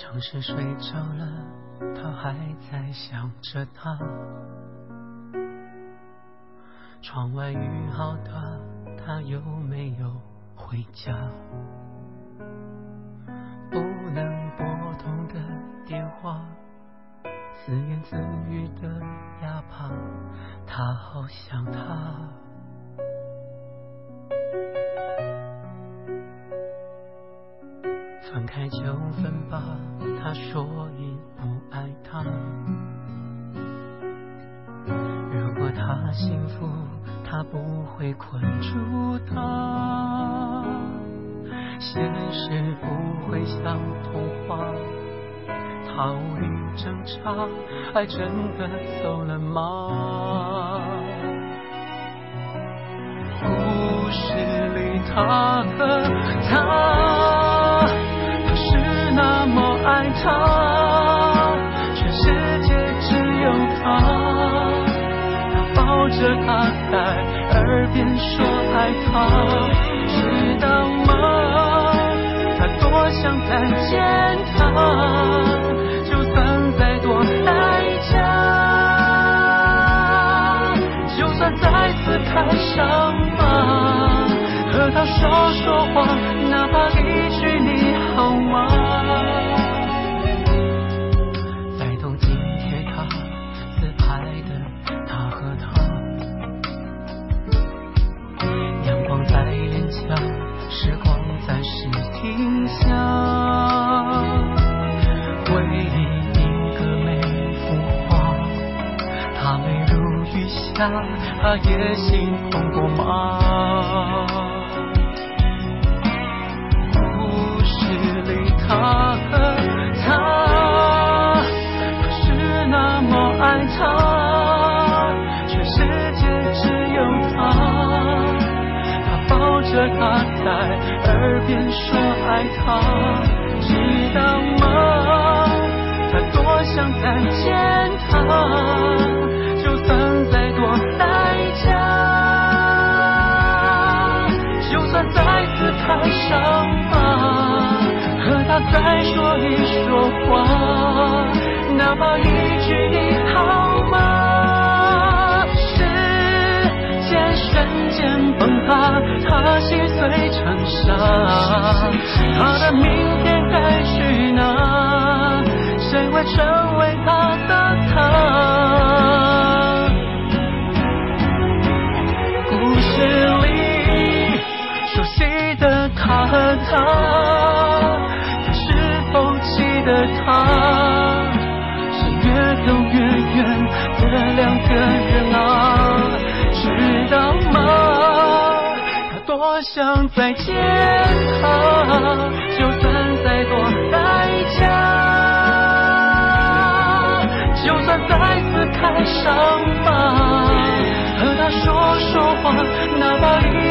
城市睡着了，他还在想着她。窗外雨好大，他有没有回家？不能拨通的电话，自言自语的哑巴，他好想他。分开就分吧，他说已不爱他。如果他幸福，他不会困住他。现实不会像童话，逃离挣扎，爱真的走了吗？故事里他和她，他，全世界只有他。他抱着她在耳边说爱她，知道吗？他多想再见她，就算再多代价，就算再次开伤疤，和他说说话，如雨下，他也心痛过吗？故事里他和她，他是那么爱她，全世界只有他。他抱着她在耳边说爱她，知道吗？他多想再见她，再说一说话，哪怕一句你好吗？时间瞬间崩塌，他心碎成沙，他的明天该去哪？谁会成为他的他？故事里熟悉的他和她，他他？是越走越远的两个人啊，知道吗？他多想再见他，就算再多代价，就算再次开伤疤，和他说说话，哪怕一